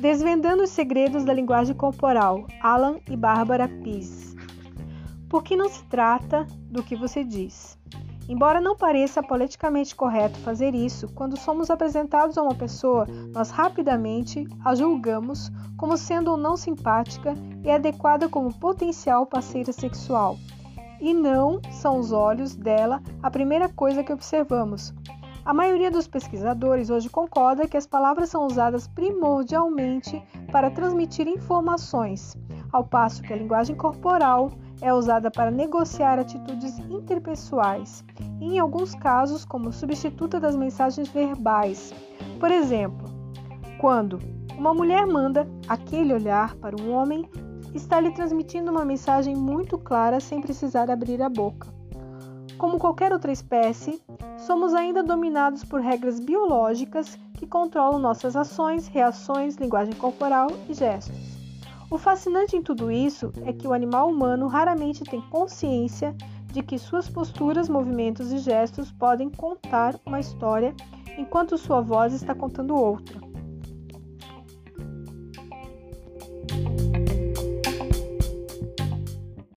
Desvendando os segredos da linguagem corporal, Alan e Bárbara Pease. Porque não se trata do que você diz. Embora não pareça politicamente correto fazer isso, quando somos apresentados a uma pessoa, nós rapidamente a julgamos como sendo ou não simpática e adequada como potencial parceira sexual. E não são os olhos dela a primeira coisa que observamos. A maioria dos pesquisadores hoje concorda que as palavras são usadas primordialmente para transmitir informações, ao passo que a linguagem corporal é usada para negociar atitudes interpessoais, e em alguns casos como substituta das mensagens verbais. Por exemplo, quando uma mulher manda aquele olhar para um homem, está lhe transmitindo uma mensagem muito clara sem precisar abrir a boca. Como qualquer outra espécie, somos ainda dominados por regras biológicas que controlam nossas ações, reações, linguagem corporal e gestos. O fascinante em tudo isso é que o animal humano raramente tem consciência de que suas posturas, movimentos e gestos podem contar uma história enquanto sua voz está contando outra.